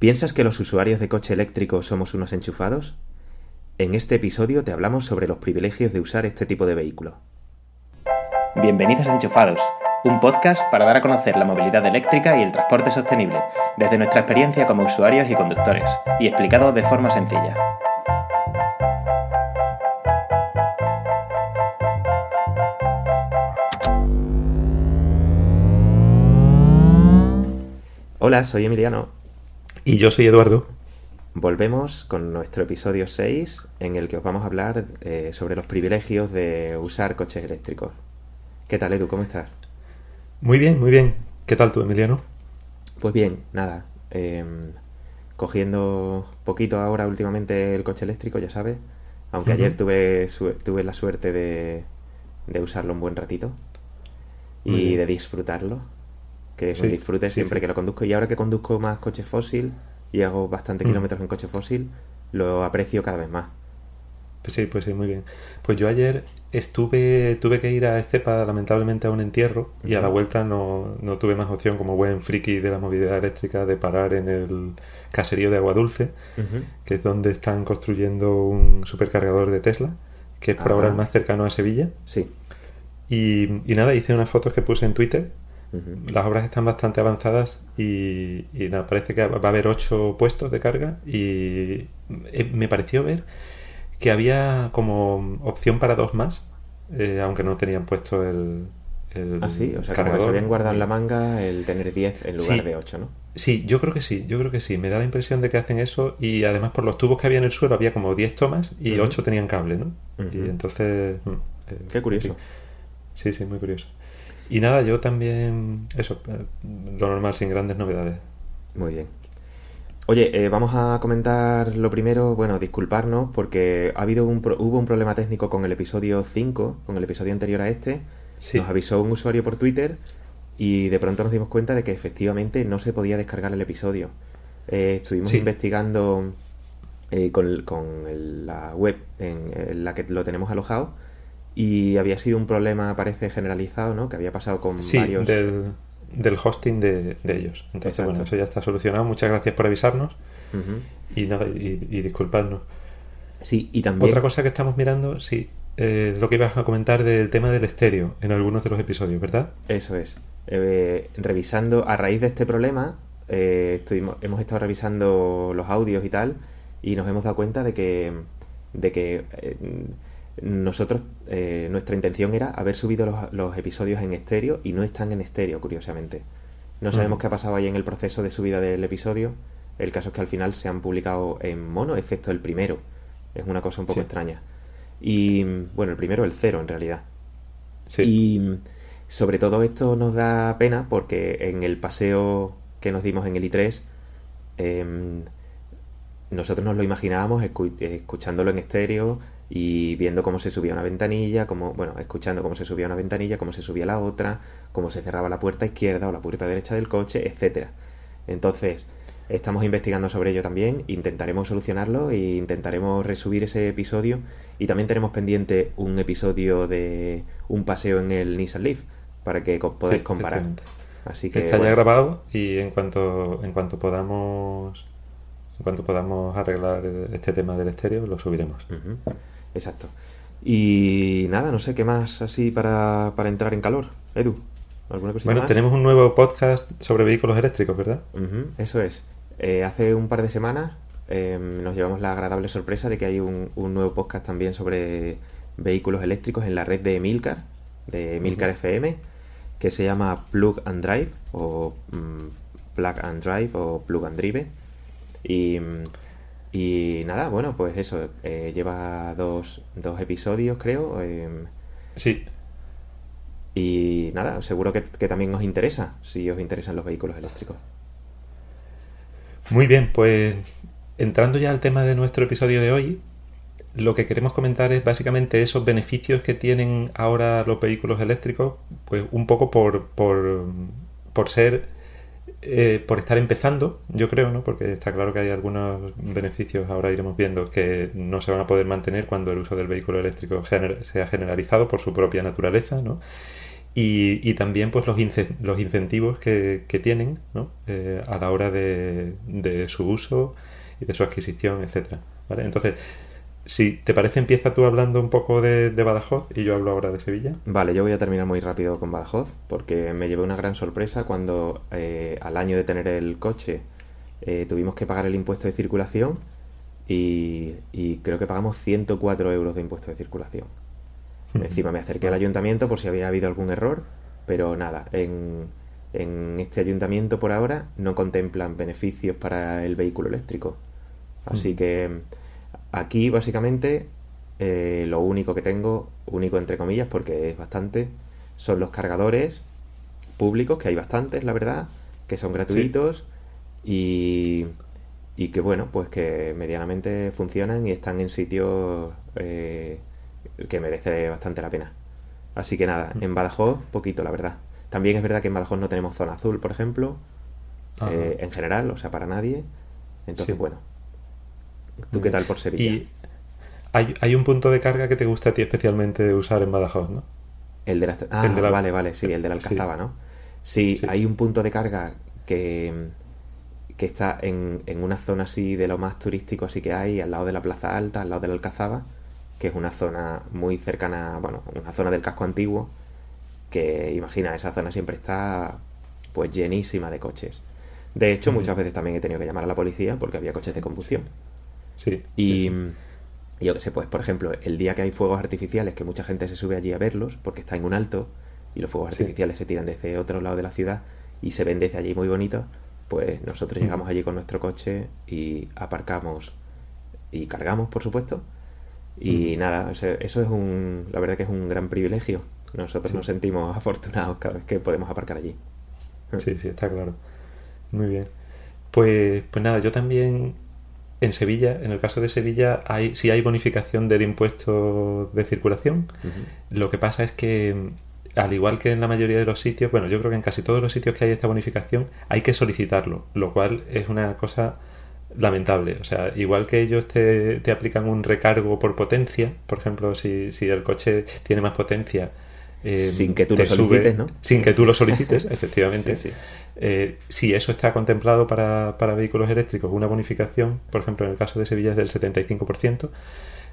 ¿Piensas que los usuarios de coche eléctrico somos unos enchufados? En este episodio te hablamos sobre los privilegios de usar este tipo de vehículo. Bienvenidos a Enchufados, un podcast para dar a conocer la movilidad eléctrica y el transporte sostenible, desde nuestra experiencia como usuarios y conductores, y explicado de forma sencilla. Hola, soy Emiliano. Y yo soy Eduardo. Volvemos con nuestro episodio 6 en el que os vamos a hablar eh, sobre los privilegios de usar coches eléctricos. ¿Qué tal, Edu? ¿Cómo estás? Muy bien, muy bien. ¿Qué tal tú, Emiliano? Pues bien, nada. em, cogiendo poquito ahora últimamente el coche eléctrico, ya sabes. Aunque ayer tuve, tuve la suerte de, de usarlo un buen ratito y de disfrutarlo. Que Sí, me disfrute siempre sí. que lo conduzco. Y ahora que conduzco más coche fósil y hago bastante Mm. kilómetros en coche fósil, lo aprecio cada vez más. Pues sí, pues sí, muy bien. Pues yo ayer estuve, tuve que ir a Estepa lamentablemente a un entierro y a la vuelta no, no tuve más opción como buen friki de la movilidad eléctrica de parar en el caserío de Agua Dulce, que es donde están construyendo un supercargador de Tesla, que es por ahora Ah. el más cercano a Sevilla. Sí. Y, y nada, hice unas fotos que puse en Twitter Las obras están bastante avanzadas y, y nada, parece que va a haber ocho puestos de carga y eh, me pareció ver que había como opción para dos más, eh, aunque no tenían puesto el, el Ah, sí, o sea, como que se cargador. habían guardado en la manga el tener 10 en lugar Sí. de 8, ¿no? Sí, yo creo que sí, yo creo que sí. Me da la impresión de que hacen eso y además por los tubos que había en el suelo había como 10 tomas y Ujú. 8 tenían cable, ¿no? Y entonces... mm, eh, Qué curioso. Sí, sí, muy curioso. Y nada, yo también... Eso, lo normal, sin grandes novedades. Muy bien. Oye, eh, vamos a comentar lo primero, bueno, disculparnos porque ha habido un pro- hubo un problema técnico con el episodio 5, con el episodio anterior a este. Sí. Nos avisó un usuario por Twitter y de pronto nos dimos cuenta de que efectivamente no se podía descargar el episodio. Eh, estuvimos Sí. investigando eh, con, con el- la web en, en la que lo tenemos alojado y había sido un problema, parece, generalizado, ¿no? Que había pasado con Sí, varios... del, del hosting de, de ellos. Entonces, Exacto. bueno, eso ya está solucionado. Muchas gracias por avisarnos y nada, y, y disculpadnos. Sí, y también... Otra cosa que estamos mirando, sí, eh, lo que ibas a comentar del tema del estéreo en algunos de los episodios, ¿verdad? Eso es. Eh, revisando, a raíz de este problema, eh, estuvimos, hemos estado revisando los audios y tal, y nos hemos dado cuenta de que, de que eh, nosotros, eh, nuestra intención era haber subido los, los episodios en estéreo y no están en estéreo, curiosamente. No sabemos qué ha pasado ahí en el proceso de subida del episodio. El caso es que al final se han publicado en mono, excepto el primero. Es una cosa un poco Sí. extraña. Y bueno, el primero, el cero en realidad. Sí. Y sobre todo esto nos da pena porque en el paseo que nos dimos en el I3, em, nosotros nos lo imaginábamos escu- escuchándolo en estéreo y viendo cómo se subía una ventanilla, cómo, bueno, escuchando cómo se subía una ventanilla, cómo se subía la otra, cómo se cerraba la puerta izquierda o la puerta derecha del coche, etcétera. Entonces, estamos investigando sobre ello también, intentaremos solucionarlo e intentaremos resubir ese episodio y también tenemos pendiente un episodio de un paseo en el Nissan Leaf para que podáis Sí, comparar. Así que Está ya grabado y en cuanto, en cuanto podamos en cuanto podamos arreglar este tema del estéreo, lo subiremos. Exacto. Y nada, no sé qué más así para, para entrar en calor. Edu, ¿alguna cosita Bueno, más? tenemos un nuevo podcast sobre vehículos eléctricos, ¿verdad? Eso es. Eh, hace un par de semanas eh, nos llevamos la agradable sorpresa de que hay un, un nuevo podcast también sobre vehículos eléctricos en la red de Milcar, de Milcar FM, que se llama Plug and Drive o mm, Plug and Drive o Plug and Drive. Y, mm, y nada, bueno, pues eso, eh, lleva dos, dos episodios creo. em, Sí, y nada, seguro que, que también os interesa, si os interesan los vehículos eléctricos. Muy bien, pues entrando ya al tema de nuestro episodio de hoy, lo que queremos comentar es básicamente esos beneficios que tienen ahora los vehículos eléctricos, pues un poco por, por, por ser, eh, por estar empezando, yo creo, ¿no? Porque está claro que hay algunos beneficios, ahora iremos viendo, que no se van a poder mantener cuando el uso del vehículo eléctrico sea generalizado por su propia naturaleza, ¿no? y, también pues los, los incentivos que, tienen ¿no? Eh, a la hora de, su uso y de su adquisición, etcétera. ¿vale? Entonces, si te parece, empieza tú hablando un poco de, Badajoz y yo hablo ahora de Sevilla. Vale, yo voy a terminar muy rápido con Badajoz porque me llevé una gran sorpresa cuando eh, al año de tener el coche eh, tuvimos que pagar el impuesto de circulación y, y creo que pagamos 104 euros de impuesto de circulación. Encima me acerqué al ayuntamiento por si había habido algún error, pero nada, en, este ayuntamiento por ahora no contemplan beneficios para el vehículo eléctrico. Así que aquí básicamente eh, lo único que tengo, único entre comillas, porque es bastante, son los cargadores públicos, que hay bastantes, la verdad, que son gratuitos y, y que bueno, pues que medianamente funcionan y están en sitios eh, que merece bastante la pena. Así que nada, mm. en Badajoz, poquito, la verdad. También es verdad que en Badajoz no tenemos zona azul, por ejemplo, eh, en general, o sea, para nadie. Entonces, bueno. ¿Tú qué tal por Sevilla? Y hay, hay, un punto de carga que te gusta a ti especialmente usar en Badajoz, ¿no? El de la... Ah, vale, vale, sí, el de la Alcazaba, ¿no? Sí, hay un punto de carga que, que está en, en una zona así de lo más turístico así que hay, al lado de la Plaza Alta, al lado de la Alcazaba, que es una zona muy cercana, bueno, una zona del casco antiguo, que imagina, esa zona siempre está pues llenísima de coches. De hecho, muchas veces también he tenido que llamar a la policía porque había coches de combustión. Sí. Y yo que sé, pues por ejemplo, el día que hay fuegos artificiales, que mucha gente se sube allí a verlos porque está en un alto y los fuegos artificiales se tiran desde otro lado de la ciudad y se ven desde allí muy bonitos, pues nosotros llegamos allí con nuestro coche y aparcamos y cargamos, por supuesto, y nada, eso es un, la verdad que es un gran privilegio. Nosotros nos sentimos afortunados cada vez que podemos aparcar allí. Sí, sí, está claro. Muy bien. Pues, pues nada, yo también en Sevilla, en el caso de Sevilla, hay, sí hay bonificación del impuesto de circulación. Lo que pasa es que, al igual que en la mayoría de los sitios, bueno, yo creo que en casi todos los sitios que hay esta bonificación hay que solicitarlo, lo cual es una cosa lamentable. O sea, igual que ellos te, te aplican un recargo por potencia, por ejemplo, si, si el coche tiene más potencia. Eh, sin que tú lo solicites, ¿no? Sin que tú lo solicites, efectivamente. Eh, si eso está contemplado para, para, vehículos eléctricos, una bonificación, por ejemplo, en el caso de Sevilla es del 75%,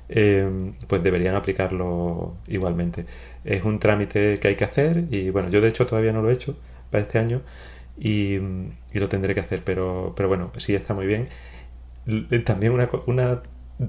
eh, pues deberían aplicarlo igualmente. Es un trámite que hay que hacer y bueno, yo de hecho todavía no lo he hecho para este año y, lo tendré que hacer, pero, pero bueno, sí está muy bien. También una, una,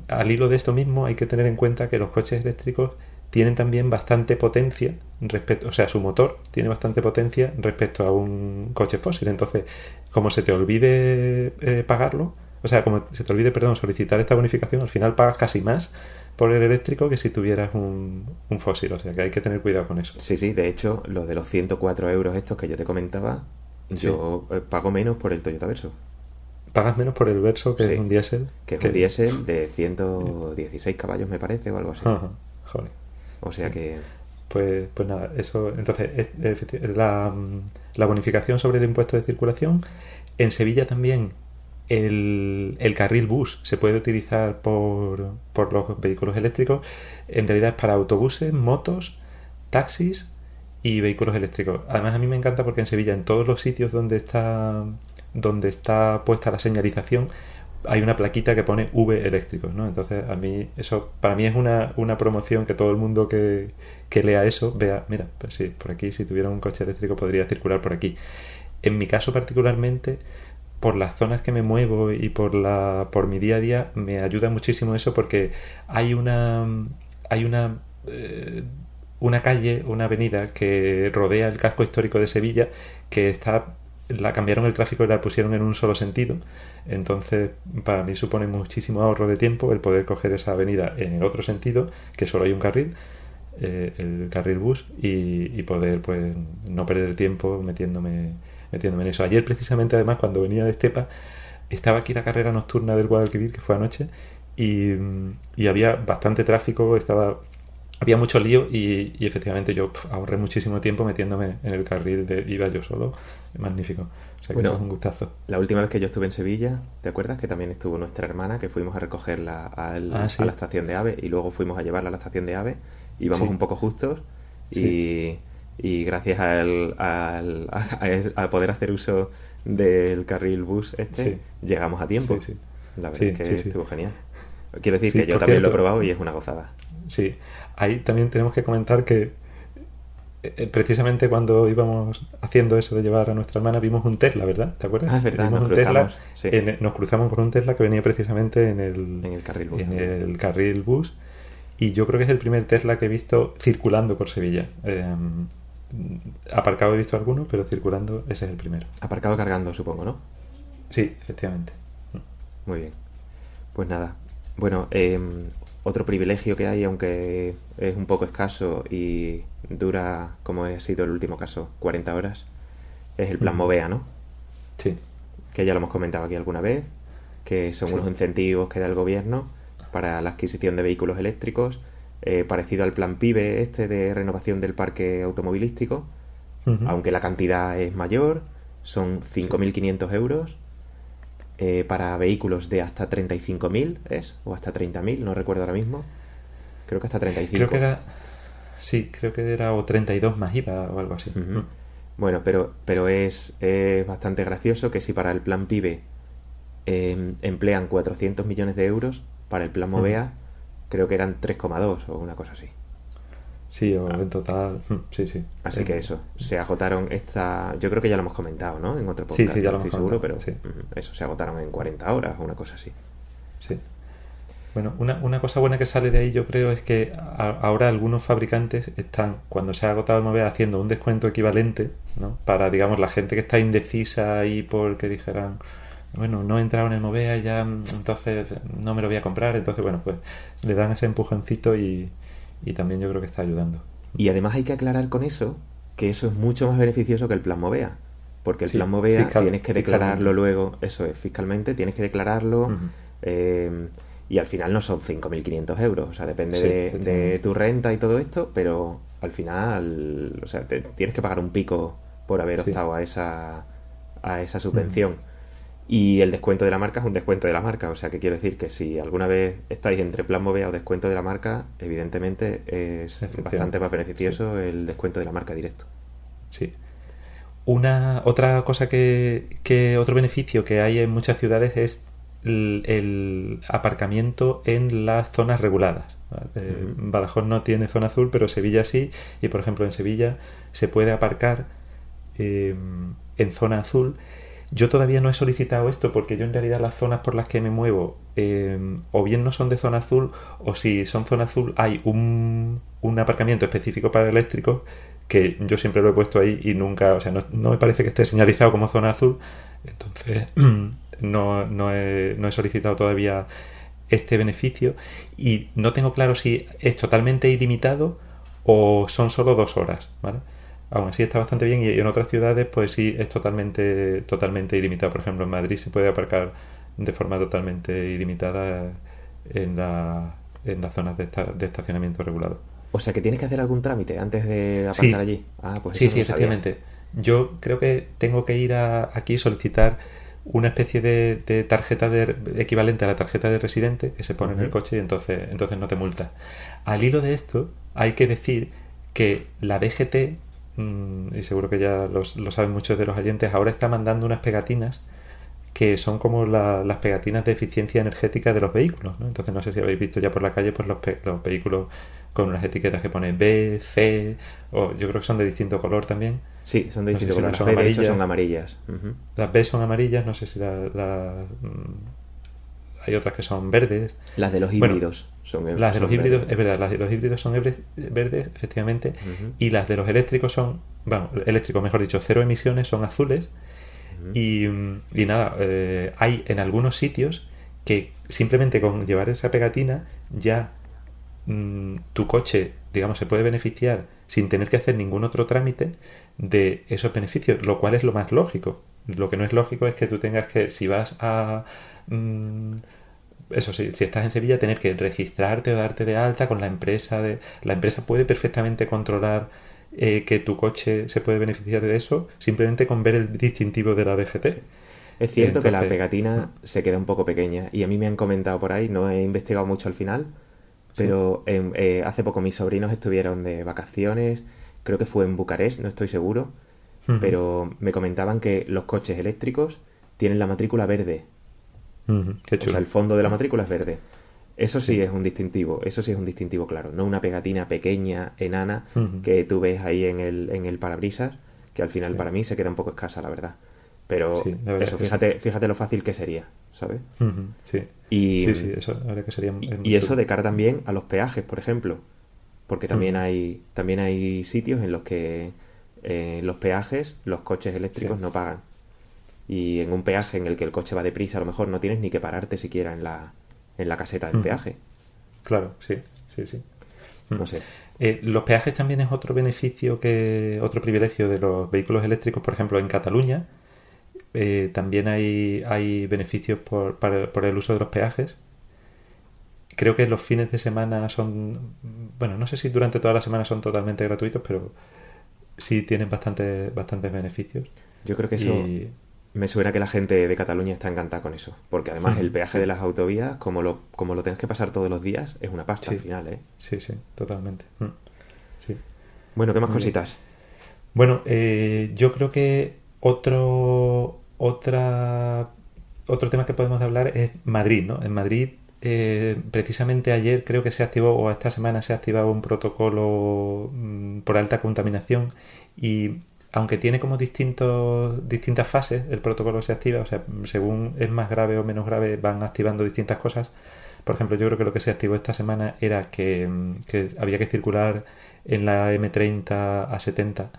al hilo de esto mismo hay que tener en cuenta que los coches eléctricos tienen también bastante potencia respecto, o sea, su motor tiene bastante potencia respecto a un coche fósil. Entonces, como se te olvide eh, pagarlo, o sea, como se te olvide, perdón, solicitar esta bonificación, al final pagas casi más por el eléctrico que si tuvieras un, un, fósil. O sea, que hay que tener cuidado con eso. Sí, sí, de hecho, lo de los 104 euros estos que yo te comentaba, yo eh, pago menos por el Toyota Verso. ¿Pagas menos por el Verso que es un diésel? Que es un diésel de 116 caballos, me parece, o algo así. joder. O sea que... Pues, pues nada, eso. Entonces, la, la bonificación sobre el impuesto de circulación. En Sevilla también el, el, carril bus se puede utilizar por, por, los vehículos eléctricos. En realidad es para autobuses, motos, taxis y vehículos eléctricos. Además a mí me encanta porque en Sevilla, en todos los sitios donde está, donde está puesta la señalización, hay una plaquita que pone V eléctricos, ¿no? Entonces a mí eso, para mí es una, una promoción que todo el mundo que, que lea eso vea, mira, pues sí, por aquí si tuviera un coche eléctrico podría circular por aquí. En mi caso particularmente, por las zonas que me muevo y por la por mi día a día me ayuda muchísimo eso porque hay una hay una eh, una calle, una avenida que rodea el casco histórico de Sevilla que está la cambiaron el tráfico y la pusieron en un solo sentido. Entonces, para mí supone muchísimo ahorro de tiempo el poder coger esa avenida en el otro sentido, que solo hay un carril, eh, el carril bus, y, poder pues no perder tiempo metiéndome, metiéndome en eso. Ayer, precisamente, además, cuando venía de Estepa, estaba aquí la carrera nocturna del Guadalquivir, que fue anoche, y, y había bastante tráfico, estaba había mucho lío y, efectivamente yo ahorré muchísimo tiempo metiéndome en el carril de iba yo solo. Magnífico. O sea, bueno, un gustazo. La última vez que yo estuve en Sevilla, ¿te acuerdas? Que también estuvo nuestra hermana, que fuimos a recogerla al, ah, a la estación de AVE y luego fuimos a llevarla a la estación de AVE. Íbamos un poco justos y, y gracias al, al- a, a poder hacer uso del carril bus este, Sí. llegamos a tiempo. Sí, sí. La verdad Sí, es que sí, sí. estuvo genial. Quiero decir Sí, que yo también lo he probado y es una gozada. Sí, ahí también tenemos que comentar que eh, precisamente cuando íbamos haciendo eso de llevar a nuestra hermana vimos un Tesla, ¿verdad? ¿Te acuerdas? Ah, es verdad, nos un Tesla, cruzamos, sí. en- nos cruzamos con un Tesla que venía precisamente en el, En el carril bus en también. el carril bus. Y yo creo que es el primer Tesla que he visto circulando por Sevilla. Eh, aparcado he visto algunos, pero circulando ese es el primero. Aparcado cargando, supongo, ¿no? Sí, efectivamente. Muy bien. Pues nada. Bueno, eh, otro privilegio que hay, aunque es un poco escaso y dura, como ha sido el último caso, 40 horas, es el plan Ujú. Movea, ¿no? Sí, Que ya lo hemos comentado aquí alguna vez, que son Sí. unos incentivos que da el gobierno para la adquisición de vehículos eléctricos, eh, parecido al plan PIBE este de renovación del parque automovilístico, aunque la cantidad es mayor, son 5.500 euros eh, para vehículos de hasta 35.000, ¿es? O hasta 30.000, no recuerdo ahora mismo. Creo que hasta 35. Creo que era. Sí, creo que era o 32 más IVA o algo así. Ujú. Bueno, pero, pero es, es bastante gracioso que si para el plan PIBE eh, emplean 400 millones de euros, para el plan Movea creo que eran 3,2 o una cosa así. Sí, o en total. mm, Sí, sí. Así Eh, que eso, se agotaron esta... Yo creo que ya lo hemos comentado, ¿no? En otro Sí, podcast, sí, ya no lo estoy hemos seguro, comentado, pero sí. ujú, eso, se agotaron en 40 horas o una cosa así. Sí. Bueno, una, una cosa buena que sale de ahí yo creo es que a- ahora algunos fabricantes están, cuando se ha agotado el Movea, haciendo un descuento equivalente, ¿no? Para, digamos, la gente que está indecisa y porque dijeran, bueno, no he entrado en el Movea ya, mm, entonces no me lo voy a comprar. Entonces, bueno, pues le dan ese empujoncito y, y también yo creo que está ayudando. Y además hay que aclarar con eso que eso es mucho más beneficioso que el plan Movea. Porque el Sí, plan Movea fiscal- tienes que declararlo luego, eso es, fiscalmente, tienes que declararlo eh, y al final no son 5.500 euros. O sea, depende Sí, de, tu renta y todo esto, pero al final, o sea, te- tienes que pagar un pico por haber Sí. optado a esa, a esa subvención. Y el descuento de la marca es un descuento de la marca. O sea, que quiero decir que si alguna vez estáis entre plan Movea o descuento de la marca, evidentemente es bastante más beneficioso el descuento de la marca directo. Sí. Una otra cosa que, que otro beneficio que hay en muchas ciudades es el, el aparcamiento en las zonas reguladas. Eh. Badajoz no tiene zona azul, pero Sevilla sí. Y por ejemplo en Sevilla se puede aparcar eh, en zona azul. Yo todavía no he solicitado esto porque yo en realidad las zonas por las que me muevo eh, o bien no son de zona azul o si son zona azul hay un, un aparcamiento específico para eléctricos que yo siempre lo he puesto ahí y nunca, o sea, no, no me parece que esté señalizado como zona azul. Entonces no, no, he, no he solicitado todavía este beneficio y no tengo claro si es totalmente ilimitado o son solo dos horas, ¿vale? Aún así está bastante bien y en otras ciudades pues sí es totalmente, totalmente ilimitado. Por ejemplo, en Madrid se puede aparcar de forma totalmente ilimitada en, la, en las zonas de, esta- de estacionamiento regulado. O sea, que tienes que hacer algún trámite antes de aparcar Sí. allí. Ah, pues sí, sí, no efectivamente. Yo creo que tengo que ir a, aquí y solicitar una especie de, de tarjeta de, equivalente a la tarjeta de residente que se pone en el coche y entonces, entonces no te multa. Al hilo de esto, hay que decir que la DGT, y seguro que ya los- lo saben muchos de los oyentes, ahora está mandando unas pegatinas que son como la- las pegatinas de eficiencia energética de los vehículos. ¿no? Entonces no sé si habéis visto ya por la calle pues los, pe- los vehículos con unas etiquetas que pone B, C, o yo creo que son de distinto color también. Sí, son de No distinto si color. son Las B, de hecho, amarillas. son amarillas. Ujú. Las B son amarillas, no sé si la, la- mm, hay otras que son verdes. Las de los Bueno, híbridos son Las de son los híbridos, verdes. es verdad, las de los híbridos son verdes, efectivamente, y las de los eléctricos son, bueno, eléctricos, mejor dicho, cero emisiones, son azules. Y, y nada, eh, hay en algunos sitios que simplemente con llevar esa pegatina ya mm, tu coche, digamos, se puede beneficiar sin tener que hacer ningún otro trámite de esos beneficios, lo cual es lo más lógico. Lo que no es lógico es que tú tengas que, si vas a... mm, eso sí, si estás en Sevilla, tener que registrarte o darte de alta con la empresa. De, la empresa puede perfectamente controlar eh, que tu coche se puede beneficiar de eso simplemente con ver el distintivo de la DGT. Es cierto que la pegatina se queda un poco pequeña y a mí me han comentado por ahí, no he investigado mucho al final, pero em, eh, hace poco mis sobrinos estuvieron de vacaciones, creo que fue en Bucarest, no estoy seguro, pero me comentaban que los coches eléctricos tienen la matrícula verde. Qué O sea, el fondo de la matrícula es verde. Eso sí es un distintivo, eso sí es un distintivo claro, no una pegatina pequeña, enana, que tú ves ahí en el, en el parabrisas, que al final para mí se queda un poco escasa, la verdad. Pero Sí, la verdad eso, es fíjate, fíjate lo fácil que sería, ¿sabes? Sí. Y, Sí, sí, eso la que sería y, eso de cara también a los peajes, por ejemplo, porque también hay también hay sitios en los que eh, los peajes los coches eléctricos no pagan. Y en un peaje en el que el coche va deprisa, a lo mejor no tienes ni que pararte siquiera en la, en la caseta del Mm. peaje. Claro, sí, sí, sí. No sé. Eh, los peajes también es otro beneficio que otro privilegio de los vehículos eléctricos, por ejemplo, en Cataluña eh, también hay, hay beneficios por, para- por el uso de los peajes. Creo que los fines de semana son, bueno, no sé si durante toda la semana son totalmente gratuitos, pero sí tienen bastante, bastantes beneficios. Yo creo que eso Y- me suena que la gente de Cataluña está encantada con eso. Porque además el peaje de las autovías, como lo, como lo tengas que pasar todos los días, es una pasta Sí. al final, ¿eh? Sí, sí, totalmente. Mm, Sí. Bueno, ¿qué más cositas? Bueno, eh, yo creo que otro, otra, otro tema que podemos hablar es Madrid, ¿no? En Madrid, eh, precisamente ayer creo que se activó, o esta semana se ha activado un protocolo mm, por alta contaminación y aunque tiene como distintos, distintas fases, el protocolo se activa, o sea, según es más grave o menos grave, van activando distintas cosas. Por ejemplo, yo creo que lo que se activó esta semana era que, mm, que había que circular en la M30 a 70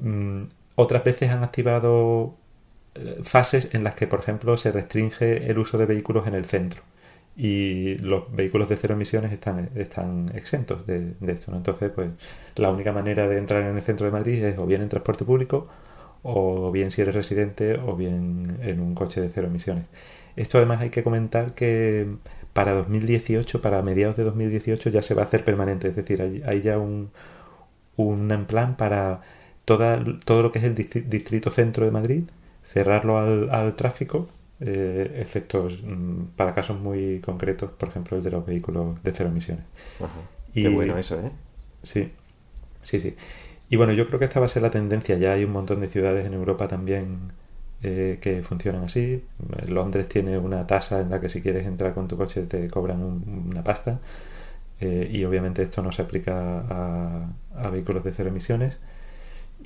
Mm, otras veces han activado eh, fases en las que, por ejemplo, se restringe el uso de vehículos en el centro y los vehículos de cero emisiones están, están exentos de, esto. Entonces, pues la única manera de entrar en el centro de Madrid es o bien en transporte público o bien si eres residente o bien en un coche de cero emisiones. Esto además hay que comentar que para 2018, para mediados de 2018 ya se va a hacer permanente, es decir, hay, hay ya un, un plan para toda, todo lo que es el distri- distrito centro de Madrid, cerrarlo al, al tráfico, eh, excepto mm, para casos muy concretos, por ejemplo el de los vehículos de cero emisiones. Ajá. Y- Qué bueno eso, ¿eh? Sí, sí, sí. Y bueno, yo creo que esta va a ser la tendencia. Ya hay un montón de ciudades en Europa también eh, que funcionan así. Londres tiene una tasa en la que si quieres entrar con tu coche te cobran un- una pasta. Eh, y obviamente esto no se aplica a, a vehículos de cero emisiones.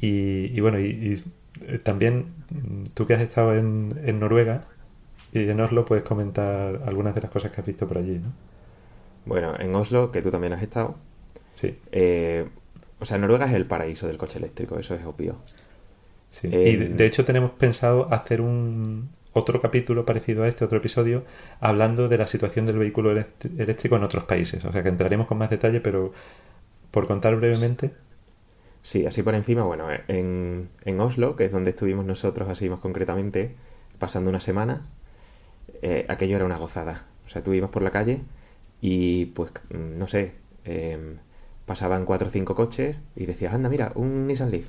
Y, y bueno, y, y, eh, también mm, tú que has estado en, en Noruega y en Oslo puedes comentar algunas de las cosas que has visto por allí, ¿no? Bueno, en Oslo, que tú también has estado, Sí, eh, o sea, Noruega es el paraíso del coche eléctrico, eso es obvio. sí. Eh, y de, de hecho tenemos pensado hacer un otro capítulo parecido a este, otro episodio, hablando de la situación del vehículo eléctrico en otros países. O sea que entraremos con más detalle, pero por contar brevemente, Sí, así por encima, bueno, en, en Oslo, que es donde estuvimos nosotros así más concretamente, pasando una semana, eh, aquello era una gozada. O sea, tú ibas por la calle y pues, mm, no sé, eh, pasaban cuatro o cinco coches y decías, anda, mira, un Nissan Leaf.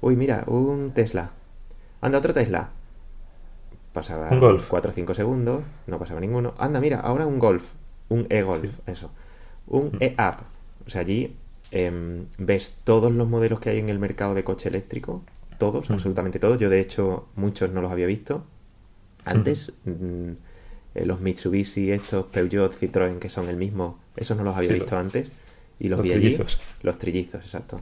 Uy, mira, un Tesla. Anda, otro Tesla. Pasaba Un Golf. cuatro o cinco segundos, no pasaba ninguno. Anda, mira, ahora un Golf. Un e-Golf, eso. Un Mm. e-Up. O sea, allí em, ves todos los modelos que hay en el mercado de coche eléctrico. Todos, Ujú. absolutamente todos. Yo, de hecho, muchos no los había visto. Antes, mm, eh, los Mitsubishi, estos Peugeot, Citroën, que son el mismo, esos no los había Sí, visto antes. Y los, los vi allí. trillizos. Los trillizos, exacto.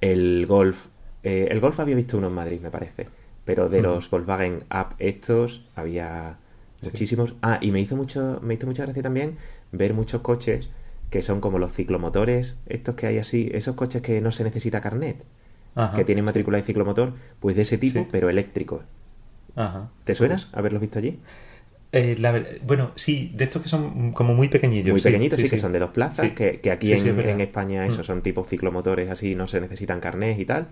El Golf. eh, el Golf había visto uno en Madrid, me parece. Pero de los Volkswagen Up estos había Sí. muchísimos. Ah, y me hizo mucho, me hizo mucha gracia también ver muchos coches que son como los ciclomotores, estos que hay así, esos coches que no se necesita carnet, Ajá, que tienen matrícula de ciclomotor, pues de ese tipo, Sí. pero eléctricos. Ajá. ¿Te suena haberlos visto allí? Eh, la bueno, sí, de estos que son como muy pequeñillos. Muy sí, pequeñitos, sí, que son de dos plazas, Sí. que, que aquí en, España Mm. son tipo ciclomotores así, no se necesitan carnet y tal.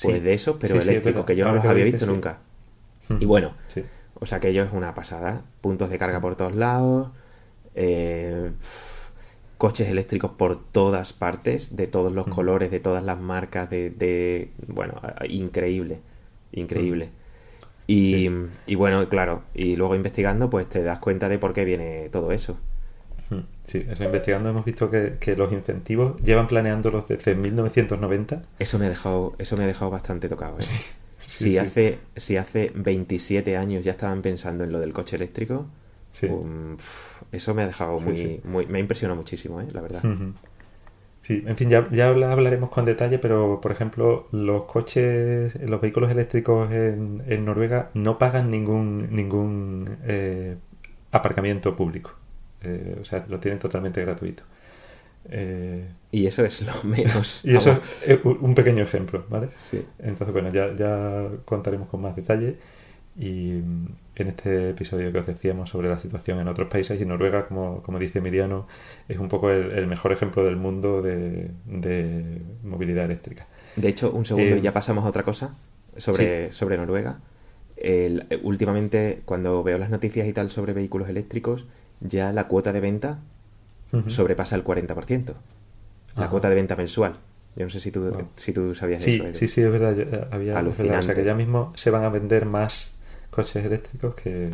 Pues de esos, pero es eléctricos, que yo no los había dices, visto nunca. Mm. Y bueno, o sea que ello es una pasada. Puntos de carga por todos lados, eh, coches eléctricos por todas partes, de todos los Mm. colores, de todas las marcas, de, de- bueno, increíble, increíble. Y. Sí. y bueno, claro, y luego investigando, pues te das cuenta de por qué viene todo eso. Sí, eso investigando hemos visto que, que los incentivos llevan planeándolos desde 1990. Eso me ha dejado, eso me ha dejado bastante tocado. ¿eh? Sí, si, sí. Hace, si hace 27 años ya estaban pensando en lo del coche eléctrico, Sí. um, eso me ha dejado muy, muy... Me ha impresionado muchísimo, ¿eh? la verdad. Sí, en fin, ya, ya habla- hablaremos con detalle, pero por ejemplo, los coches, los vehículos eléctricos en, en Noruega no pagan ningún, ningún eh, aparcamiento público. Eh, o sea, lo tienen totalmente gratuito. Eh, Y eso es lo menos. y eso es un un pequeño ejemplo, ¿vale? Sí. Entonces, bueno, ya, ya contaremos con más detalle. Y mm, en este episodio que os decíamos sobre la situación en otros países, y Noruega, como, como dice Emiliano, es un poco el, el mejor ejemplo del mundo de, de movilidad eléctrica. De hecho, un segundo Eh, y ya pasamos a otra cosa sobre, sobre Noruega. El- eh, últimamente, cuando veo las noticias y tal sobre vehículos eléctricos, ya la cuota de venta sobrepasa el 40%. La cuota de venta mensual. Yo no sé si tú, Wow. si tú sabías Sí, eso. Sí, sí, es verdad. ya- Había, es verdad, O sea, Alucinante. que ya mismo se van a vender más coches eléctricos que,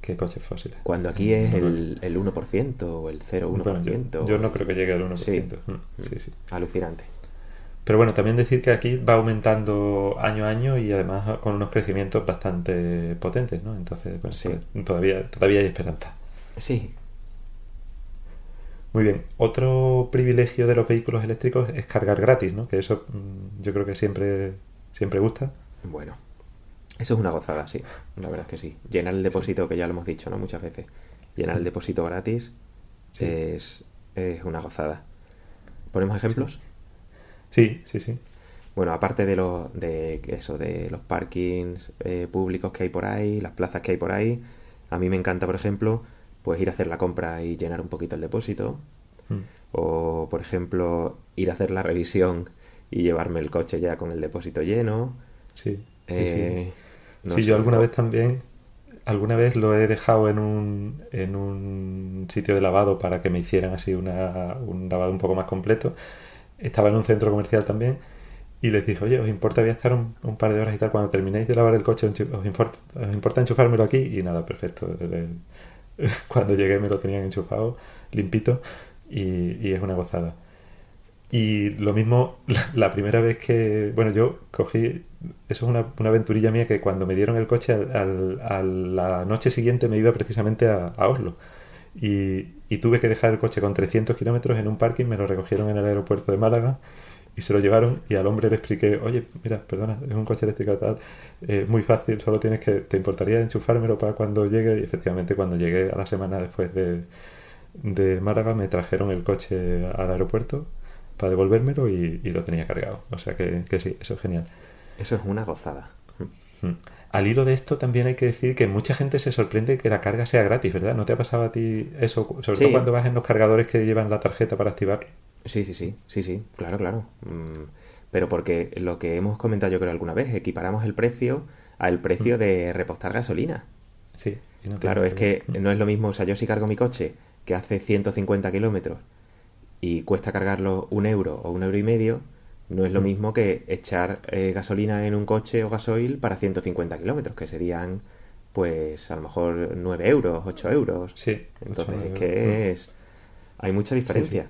que coches fósiles. Cuando aquí es el, el 1% o el 0,1%. Bueno, yo, yo no creo que llegue al 1%. Sí. Mm, sí, sí. Alucinante. Pero bueno, también decir que aquí va aumentando año a año y además con unos crecimientos bastante potentes, ¿no? Entonces, bueno, Sí. pues, todavía, todavía hay esperanza. Sí, Muy bien, otro privilegio de los vehículos eléctricos es cargar gratis, ¿no? Que eso mm, yo creo que siempre, siempre gusta. bueno. Eso es una gozada, sí. La verdad es que sí. Llenar el depósito, que ya lo hemos dicho, ¿no? Muchas veces. Llenar el depósito gratis Sí. es, es una gozada. ¿Ponemos ejemplos? Sí, sí, sí. Bueno, aparte de los de eso, de los parkings eh, públicos que hay por ahí, las plazas que hay por ahí, a mí me encanta, por ejemplo, pues ir a hacer la compra y llenar un poquito el depósito. Mm. O, por ejemplo, ir a hacer la revisión y llevarme el coche ya con el depósito lleno. Sí, sí, Eh, sí. No Sí, yo alguna vez también, alguna vez lo he dejado en un, en un sitio de lavado para que me hicieran así una, un lavado un poco más completo. Estaba en un centro comercial también y les dije, oye, ¿os importa voy a estar un, un par de horas y tal? Cuando terminéis de lavar el coche, ¿os, infor- os importa enchufármelo aquí? Y nada, perfecto. Cuando llegué me lo tenían enchufado, limpito, y, y es una gozada. Y lo mismo, la, primera vez que, bueno, yo cogí, eso es una, una aventurilla mía que cuando me dieron el coche al- al- a la noche siguiente me iba precisamente a, Oslo. Y, y tuve que dejar el coche con 300 kilómetros en un parking, me lo recogieron en el aeropuerto de Málaga y se lo llevaron y al hombre le expliqué, oye, mira, perdona, es un coche eléctrico tal, eh, muy fácil, solo tienes que, ¿te importaría enchufármelo para cuando llegue? Y efectivamente cuando llegué a la semana después de, de Málaga me trajeron el coche al aeropuerto para devolvérmelo y, y lo tenía cargado. O sea que, que sí, eso es genial. Eso es una gozada. Mm. Al hilo de esto también hay que decir que mucha gente se sorprende que la carga sea gratis, ¿verdad? ¿No te ha pasado a ti eso? Sobre Sí. todo cuando vas en los cargadores que llevan la tarjeta para activar. Sí, sí, sí, sí, sí, claro, claro. Mm, Pero porque lo que hemos comentado yo creo alguna vez, equiparamos el precio al precio de repostar gasolina. Sí. no Claro, es que no es lo mismo, o sea, yo si cargo mi coche que hace 150 kilómetros y cuesta cargarlo un euro o un euro y medio, no es lo mismo que echar eh, gasolina en un coche o gasoil para 150 kilómetros, que serían, pues, a lo mejor 9 euros, 8 euros. Sí. Entonces, es que es... Hay mucha diferencia.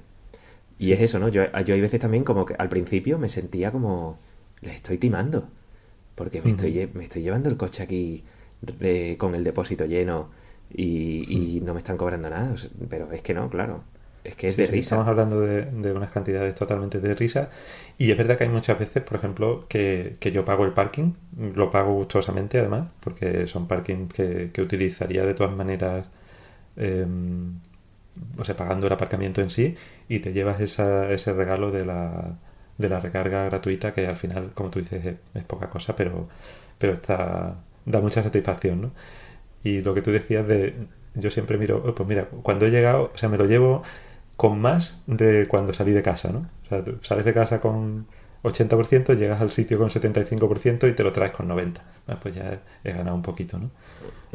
Y Sí. es eso, ¿no? Yo, yo hay veces también como que al principio me sentía como... Les estoy timando. Porque me, estoy, me estoy llevando el coche aquí eh, con el depósito lleno y, y no me están cobrando nada. Pero es que no, claro. Es que es de sí, risa. Estamos hablando de, de unas cantidades totalmente de risa. Y es verdad que hay muchas veces, por ejemplo, que, que yo pago el parking, lo pago gustosamente además, porque son parking que, que utilizaría de todas maneras, eh, o sea, pagando el aparcamiento en sí, y te llevas esa, ese regalo de la, de la recarga gratuita, que al final, como tú dices, es, es poca cosa, pero, pero está, da mucha satisfacción, ¿no? Y lo que tú decías de, yo siempre miro, oh, pues mira, cuando he llegado, o sea, me lo llevo con más de cuando salí de casa, ¿no? O sea, tú sales de casa con 80%, llegas al sitio con 75% y te lo traes con 90%. Ah, pues ya he ganado un poquito, ¿no?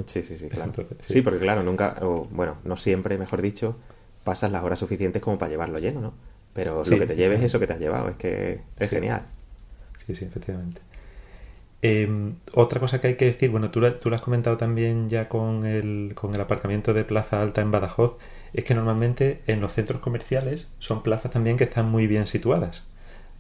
Sí, sí, sí, claro. Entonces, sí. sí. porque claro, nunca, o, bueno, no siempre, mejor dicho, pasas las horas suficientes como para llevarlo lleno, ¿no? Pero Sí, lo que te lleves es eso que te has llevado, es que es Sí. genial. Sí, sí, efectivamente. Em, otra cosa que hay que decir, bueno, tú, tú lo has comentado también ya con el, con el aparcamiento de Plaza Alta en Badajoz, es que normalmente en los centros comerciales son plazas también que están muy bien situadas.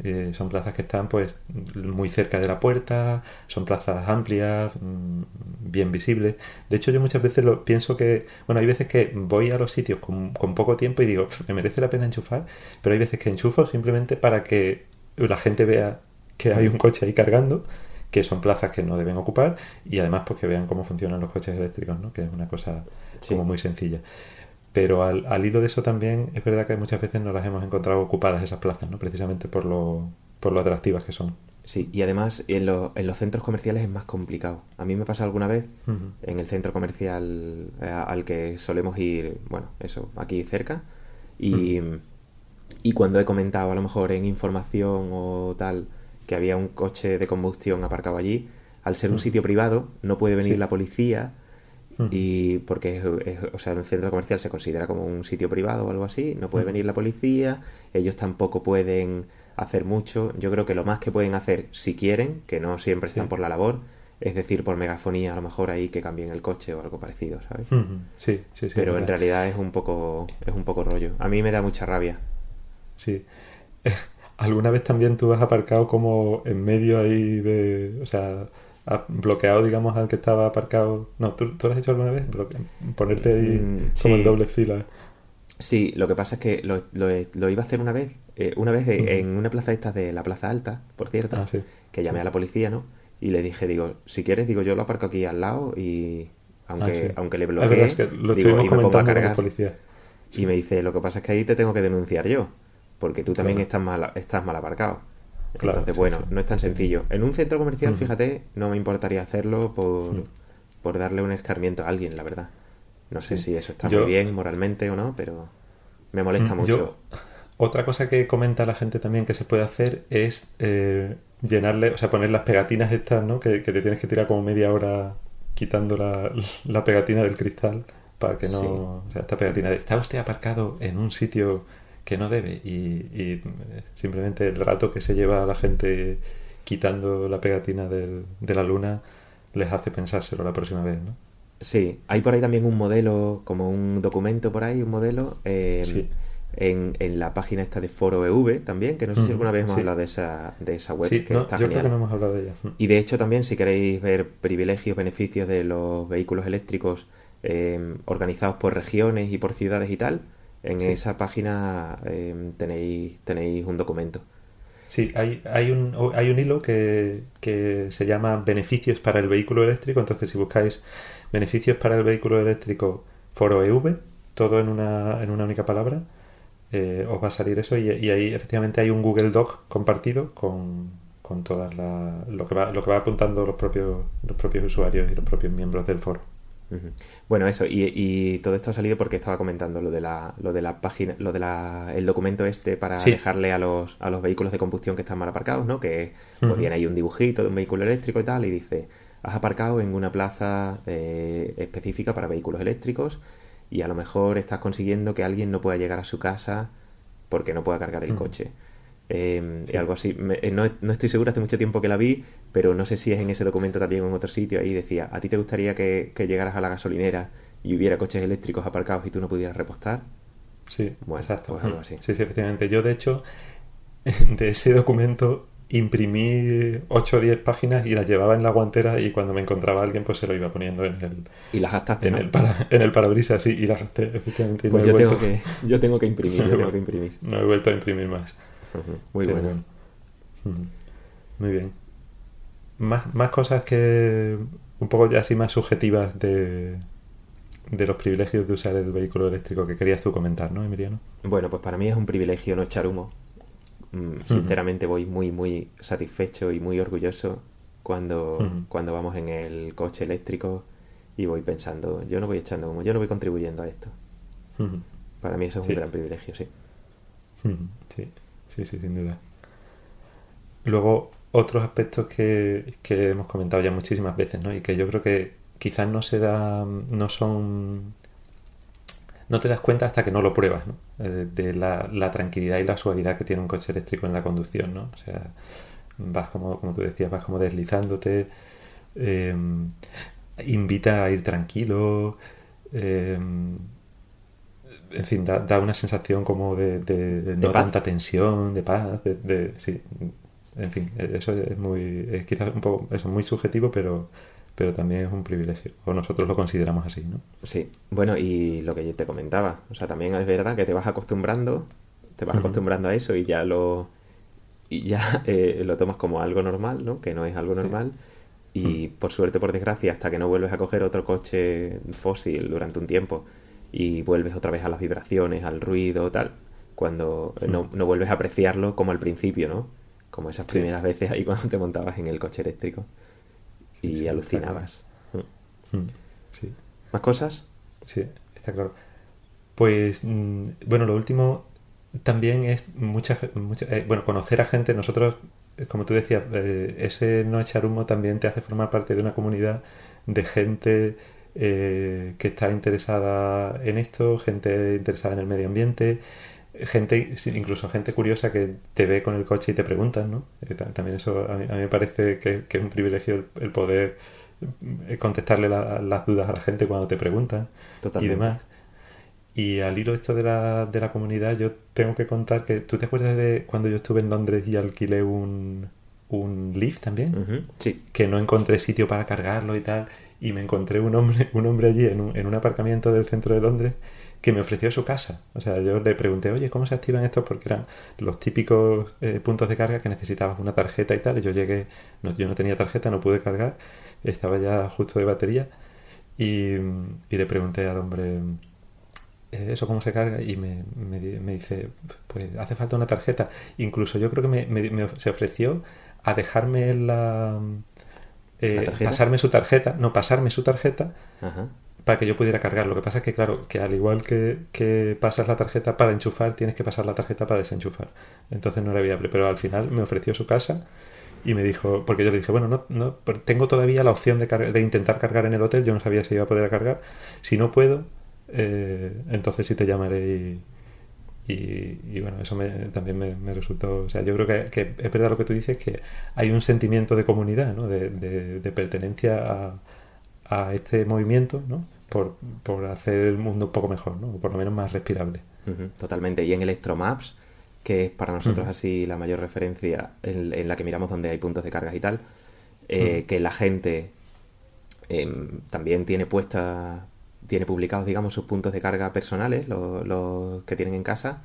Eh, son plazas que están pues muy cerca de la puerta, son plazas amplias, mm, bien visibles. De hecho, yo muchas veces lo pienso que, bueno, hay veces que voy a los sitios con, con poco tiempo y digo, me merece la pena enchufar, pero hay veces que enchufo simplemente para que la gente vea que hay un coche ahí cargando que son plazas que no deben ocupar y además pues que vean cómo funcionan los coches eléctricos, ¿no? que es una cosa como muy sencilla. Pero al, hilo de eso también es verdad que muchas veces no las hemos encontrado ocupadas esas plazas, ¿no? precisamente por lo, por lo atractivas que son. Sí, y además en, en los centros comerciales es más complicado. A mí me pasa alguna vez en el centro comercial eh, al que solemos ir, bueno, eso, aquí cerca, y, y cuando he comentado a lo mejor en información o tal que había un coche de combustión aparcado allí, al ser un sitio privado no puede venir la policía mm. y porque es, o sea, un centro comercial se considera como un sitio privado o algo así, no puede mm. venir la policía, ellos tampoco pueden hacer mucho. Yo creo que lo más que pueden hacer, si quieren, que no siempre están por la labor, es decir, por megafonía a lo mejor ahí que cambien el coche o algo parecido, ¿sabes? Sí, sí, sí. Pero en realidad es un poco es un poco rollo. A mí me da mucha rabia. Sí. ¿Alguna vez también tú has aparcado como en medio ahí de... O sea, bloqueado, digamos, al que estaba aparcado... No, ¿tú, lo has hecho alguna vez? Ponerte ahí mm, como en doble fila. Sí, lo que pasa es que lo, lo, iba a hacer una vez, eh, una vez en una plaza esta de la Plaza Alta, por cierto, ah, que llamé a la policía, ¿no? Y le dije, digo, si quieres, digo, yo lo aparco aquí al lado y aunque, ah, aunque le bloquee, digo, y me pongo a cargar. Y me dice, lo que pasa es que ahí te tengo que denunciar yo porque tú también estás, mal, estás mal aparcado. Entonces, bueno, no es tan sencillo. En un centro comercial, fíjate, no me importaría hacerlo por, por, darle un escarmiento a alguien, la verdad. No sé si eso está muy bien moralmente o no, pero me molesta mucho. Otra cosa que comenta la gente también que se puede hacer es eh, llenarle, o sea, poner las pegatinas estas, ¿no? Que, te tienes que tirar como media hora quitando la, la pegatina del cristal para que no... O sea, esta pegatina de, ¿está usted aparcado en un sitio que no debe. Y, simplemente el rato que se lleva a la gente quitando la pegatina de la luna les hace pensárselo la próxima vez, ¿no? Sí, hay por ahí también un modelo, como un documento por ahí, un modelo em, en, en, la página esta de Foro EV también, que no sé si alguna vez hemos hablado de esa, de esa web, que está yo Creo que no hemos hablado de ella. Y de hecho también si queréis ver privilegios, beneficios de los vehículos eléctricos em, organizados por regiones y por ciudades y tal, en esa página em, tenéis, tenéis un documento. Sí, hay, hay, un, hay un hilo que, se llama beneficios para el vehículo eléctrico. Entonces, si buscáis beneficios para el vehículo eléctrico foro EV, todo en una, en una única palabra, eh, os va a salir eso. Y, ahí efectivamente hay un Google Doc compartido con, con todas lo que va, lo que va apuntando los propios, los propios usuarios y los propios miembros del foro. Bueno, eso, y, todo esto ha salido porque estaba comentando lo de la, lo de la página, lo de la, el documento este para dejarle a los, a los vehículos de combustión que están mal aparcados, ¿no? Que uh ahí un dibujito de un vehículo eléctrico y tal, y dice, has aparcado en una plaza eh, específica para vehículos eléctricos y a lo mejor estás consiguiendo que alguien no pueda llegar a su casa porque no pueda cargar el coche. Eh, Algo así. Eh, no, no, estoy seguro, hace mucho tiempo que la vi, pero no sé si es en ese documento también o en otro sitio. Ahí decía, ¿a ti te gustaría que, llegaras a la gasolinera y hubiera coches eléctricos aparcados y tú no pudieras repostar? Sí, bueno, exacto. Pues algo así. Sí, sí, efectivamente. Yo, de hecho, de ese documento imprimí 8 o 10 páginas y las llevaba en la guantera y cuando me encontraba alguien pues se lo iba poniendo en el y las gastaste en el para, en el parabrisas sí y las gasté efectivamente pues yo, tengo que, yo tengo que imprimir yo tengo que imprimir no he vuelto a imprimir más muy bueno. Muy bien. Más, más cosas que un poco ya así más subjetivas de, de los privilegios de usar el vehículo eléctrico que querías tú comentar, ¿no, Emiliano? Bueno, pues para mí es un privilegio no echar humo. Mm, sinceramente voy muy, muy satisfecho y muy orgulloso cuando, cuando vamos en el coche eléctrico y voy pensando, yo no voy echando humo, yo no voy contribuyendo a esto. Para mí eso es un gran privilegio, sí. Sí. Sí, sin duda. Luego, otros aspectos que, hemos comentado ya muchísimas veces, ¿no? Y que yo creo que quizás no se da, no son, no te das cuenta hasta que no lo pruebas, ¿no? Eh, de la, tranquilidad y la suavidad que tiene un coche eléctrico en la conducción, ¿no? O sea, vas como, como tú decías, vas como deslizándote, eh, invita a ir tranquilo, eh, en fin, da, una sensación como de, de, no tanta tensión, de paz, de, sí, en fin, eso es muy, es quizás un poco, eso es muy subjetivo, pero, pero también es un privilegio, o nosotros lo consideramos así, ¿no? Sí, bueno, y lo que yo te comentaba, o sea, también es verdad que te vas acostumbrando, te vas acostumbrando a eso y ya lo, y ya eh, lo tomas como algo normal, ¿no? Que no es algo normal. Y por suerte, por desgracia, hasta que no vuelves a coger otro coche fósil durante un tiempo y vuelves otra vez a las vibraciones, al ruido, tal, cuando no, no vuelves a apreciarlo como al principio, ¿no? Como esas primeras veces ahí cuando te montabas en el coche eléctrico y alucinabas. Mm. Mm. Sí. ¿Más cosas? Sí, está claro. Pues, mm, bueno, lo último también es mucha, eh, bueno, conocer a gente. Nosotros, eh, como tú decías, eh, ese no echar humo también te hace formar parte de una comunidad de gente que está interesada en esto, gente interesada en el medio ambiente, gente, incluso gente curiosa que te ve con el coche y te preguntan, ¿no? También eso a mí, me parece que, es un privilegio el, poder contestarle las dudas a la gente cuando te preguntan y demás. Y al hilo esto de la, de la comunidad, yo tengo que contar que, ¿tú te acuerdas de cuando yo estuve en Londres y alquilé un, un Lyft también? Sí. Que no encontré sitio para cargarlo y tal. Y me encontré un hombre, un hombre allí en un, en un aparcamiento del centro de Londres que me ofreció su casa. O sea, yo le pregunté, oye, ¿cómo se activan estos? Porque eran los típicos eh, puntos de carga que necesitabas una tarjeta y tal. Y yo llegué, no, yo no tenía tarjeta, no pude cargar, estaba ya justo de batería. Y, le pregunté al hombre, eh, ¿eso cómo se carga? Y me, me, dice, pues hace falta una tarjeta. Incluso yo creo que me, se ofreció a dejarme la... Eh, pasarme su tarjeta, no, pasarme su tarjeta para que yo pudiera cargar. Lo que pasa es que, claro, que al igual que, que, pasas la tarjeta para enchufar, tienes que pasar la tarjeta para desenchufar. Entonces no era viable, pero al final me ofreció su casa y me dijo, porque yo le dije, bueno, no, no tengo todavía la opción de, de intentar cargar en el hotel, yo no sabía si iba a poder cargar. Si no puedo, eh, entonces sí te llamaré y, y, bueno, eso también me, resultó, o sea, yo creo que, es verdad lo que tú dices, que hay un sentimiento de comunidad, ¿no? de, de, pertenencia a, a, este movimiento, ¿no? Por, por, hacer el mundo un poco mejor, ¿no? por lo menos más respirable. totalmente. Y en Electromaps, que es para nosotros así la mayor referencia en, la que miramos donde hay puntos de cargas y tal, eh, que la gente em, también tiene puesta tiene publicados, digamos, sus puntos de carga personales, los, que tienen en casa.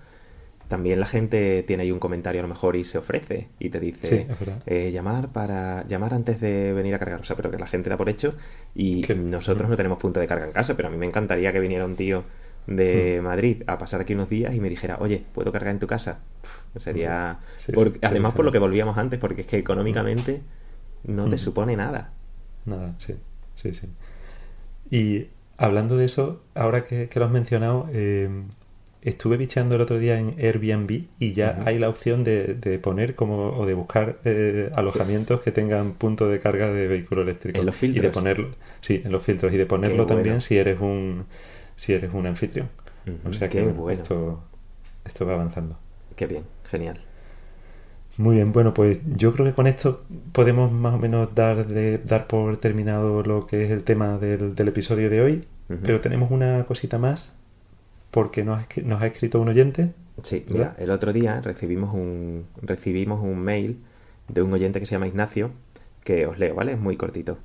También la gente tiene ahí un comentario a lo mejor y se ofrece y te dice eh, llamar para llamar antes de venir a cargar. O sea, pero que la gente da por hecho y nosotros no tenemos punto de carga en casa, pero a mí me encantaría que viniera un tío de hmm. Madrid a pasar aquí unos días y me dijera, oye, ¿puedo cargar en tu casa? sería... además por lo que volvíamos antes, porque es que económicamente no te hmm. supone nada. Nada, sí, sí, sí. Y Hablando de eso, ahora que, lo has mencionado, eh, estuve bicheando el otro día en Airbnb y ya hay la opción de, poner como o de buscar eh, alojamientos que tengan punto de carga de vehículo eléctrico. En los filtros y de ponerlo sí en los filtros. Y de ponerlo también si eres un si eres un anfitrión. O sea que esto esto va avanzando. Qué bien genial muy bien, bueno, pues yo creo que con esto podemos más o menos dar, de, dar por terminado lo que es el tema del, episodio de hoy, pero tenemos una cosita más porque nos, nos ha escrito un oyente. Sí, mira, el otro día recibimos un, recibimos un mail de un oyente que se llama Ignacio, que os leo, ¿vale? Es muy cortito.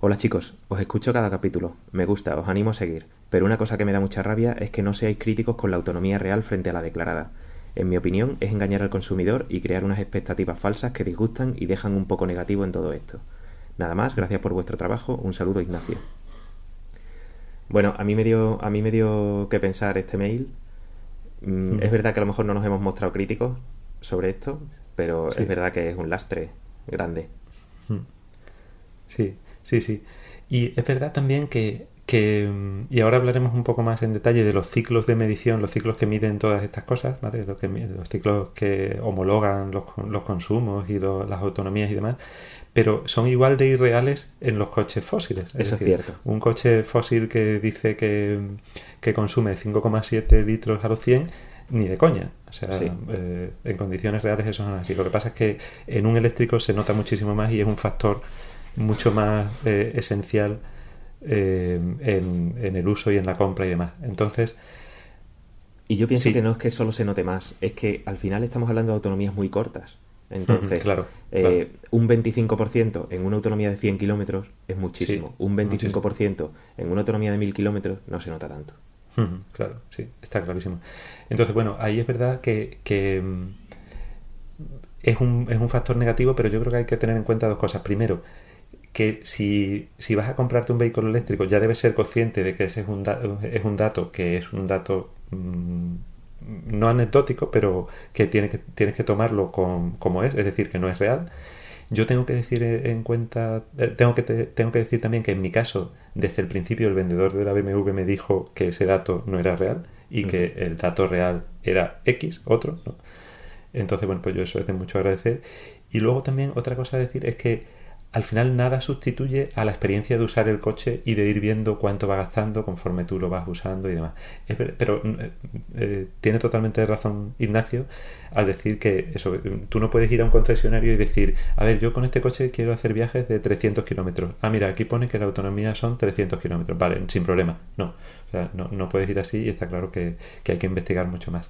Hola chicos, os escucho cada capítulo, me gusta, os animo a seguir, pero una cosa que me da mucha rabia es que no seáis críticos con la autonomía real frente a la declarada en mi opinión, es engañar al consumidor y crear unas expectativas falsas que disgustan y dejan un poco negativo en todo esto. Nada más, gracias por vuestro trabajo. Un saludo, Ignacio. Bueno, a mí me dio, a mí me dio que pensar este mail. Mm, es verdad que a lo mejor no nos hemos mostrado críticos sobre esto, pero es verdad que es un lastre grande. Sí, sí, sí. Y es verdad también que que, y ahora hablaremos un poco más en detalle de los ciclos de medición, los ciclos que miden todas estas cosas, ¿vale? los, que, los ciclos que homologan los, los consumos y las autonomías y demás, pero son igual de irreales en los coches fósiles. Eso es cierto. Un coche fósil que dice que, que consume 5,7 litros a los 100 ni de coña. O sea, eh, en condiciones reales eso no es así. Lo que pasa es que en un eléctrico se nota muchísimo más y es un factor mucho más eh, esencial eh, en, el uso y en la compra y demás. Entonces... Y yo pienso que no es que solo se note más, es que al final estamos hablando de autonomías muy cortas. Entonces, claro, un 25% en una autonomía de 100 kilómetros es muchísimo. un 25% en una autonomía de 1000 kilómetros no se nota tanto. Claro, sí, está clarísimo. Entonces, bueno, ahí es verdad que, mm, es, un, es un factor negativo, pero yo creo que hay que tener en cuenta dos cosas. Primero, que si, si vas a comprarte un vehículo eléctrico ya debes ser consciente de que ese es un, es un dato que es un dato mm, no anecdótico, pero que, tiene que tienes que tomarlo como es, es decir, que no es real. Yo tengo que decir en cuenta, eh, tengo que, tengo que decir también que en mi caso, desde el principio el vendedor de la BMW me dijo que ese dato no era real y que el dato real era X, otro, Entonces, bueno, pues yo eso es de mucho agradecer. Y luego también otra cosa a decir es que al final nada sustituye a la experiencia de usar el coche y de ir viendo cuánto va gastando conforme tú lo vas usando y demás. pero eh, eh, tiene totalmente razón Ignacio al decir que eso, tú no puedes ir a un concesionario y decir, a ver, yo con este coche quiero hacer viajes de 300 kilómetros. Ah, mira, aquí pone que la autonomía son 300 kilómetros. Vale, sin problema. No, o sea, no, no puedes ir así y está claro que, hay que investigar mucho más.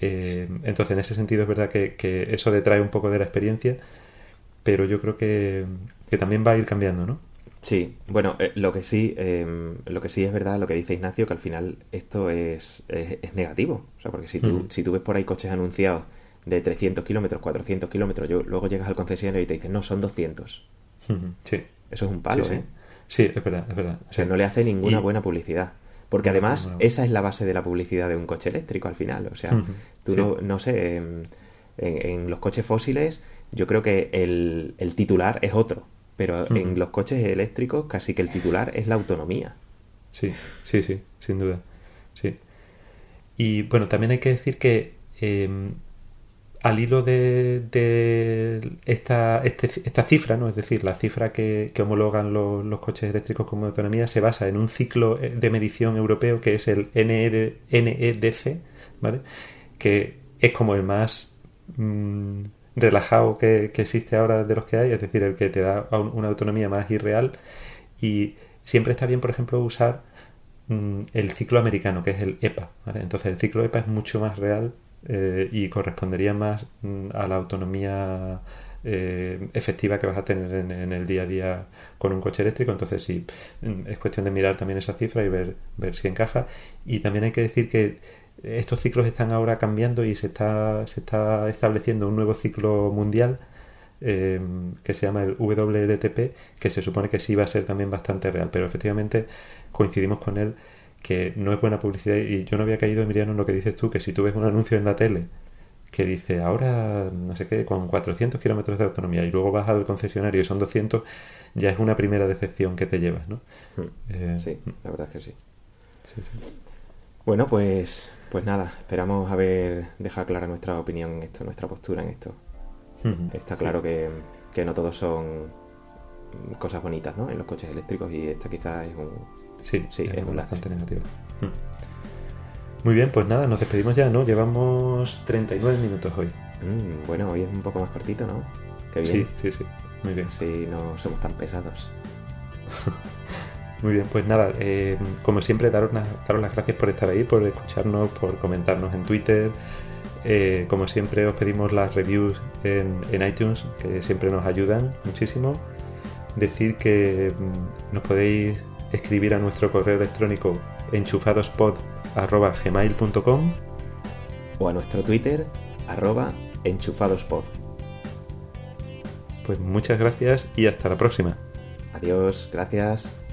Eh, entonces, en ese sentido es verdad que, que eso detrae un poco de la experiencia pero yo creo que, también va a ir cambiando, ¿no? Sí, bueno, eh, lo que sí, em, lo que sí es verdad, lo que dice Ignacio, que al final esto es, es, negativo. O sea, porque si tú, si tú ves por ahí coches anunciados de 300 kilómetros, 400 kilómetros, luego llegas al concesionario y te dicen, no, son 200. Sí. Eso es un palo, sí, ¿eh? Sí, es verdad, es verdad. O sea, no le hace ninguna buena publicidad. Porque además, esa es la base de la publicidad de un coche eléctrico al final. O sea, tú no, no sé, en, en, los coches fósiles yo creo que el, titular es otro, pero en los coches eléctricos casi que el titular es la autonomía. Sí, sí, sí, sin duda. Sí. Y bueno, también hay que decir que em, al hilo de, de esta, este, esta cifra, ¿no? es decir, la cifra que, homologan los, los, coches eléctricos como autonomía, se basa en un ciclo eh, de medición europeo que es el NED, NEDC, ¿vale? que es como el más Mm, relajado que, existe ahora de los que hay, es decir, el que te da una autonomía más irreal. Y siempre está bien, por ejemplo, usar mm, el ciclo americano, que es el EPA. Entonces, el ciclo EPA es mucho más real eh, y correspondería más mm, a la autonomía eh, efectiva que vas a tener en, en, el día a día con un coche eléctrico. Entonces, sí, es cuestión de mirar también esa cifra y ver, ver si encaja. Y también hay que decir que estos ciclos están ahora cambiando y se está, se está estableciendo un nuevo ciclo mundial eh, que se llama el WLTP, que se supone que sí va a ser también bastante real, pero efectivamente coincidimos con él que no es buena publicidad y yo no había caído, Emiliano, en lo que dices tú, que si tú ves un anuncio en la tele que dice ahora, no sé qué, con 400 kilómetros de autonomía y luego vas al concesionario y son 200, ya es una primera decepción que te llevas, ¿no? Hmm. Eh, sí, la verdad es que sí. Bueno, pues pues nada, esperamos haber dejado clara nuestra opinión en esto, nuestra postura en esto. Está claro que, no todos son cosas bonitas, ¿no? En los coches eléctricos y esta quizás es un... Sí, sí, es, un bastante negativo. Muy bien, pues nada, nos despedimos ya, ¿no? Llevamos 39 minutos hoy. Mm, bueno, hoy es un poco más cortito, ¿no? Qué bien. Sí, sí, sí. Muy bien. Sí, no somos tan pesados. Muy bien, pues nada, eh, como siempre, daros, daros, las gracias por estar ahí, por escucharnos, por comentarnos en Twitter. Eh, como siempre, os pedimos las reviews en, iTunes, que siempre nos ayudan muchísimo. Decir que mm, nos podéis escribir a nuestro correo electrónico enchufadospod.gmail.com o a nuestro Twitter arroba enchufadospod. Pues muchas gracias y hasta la próxima. Adiós, gracias.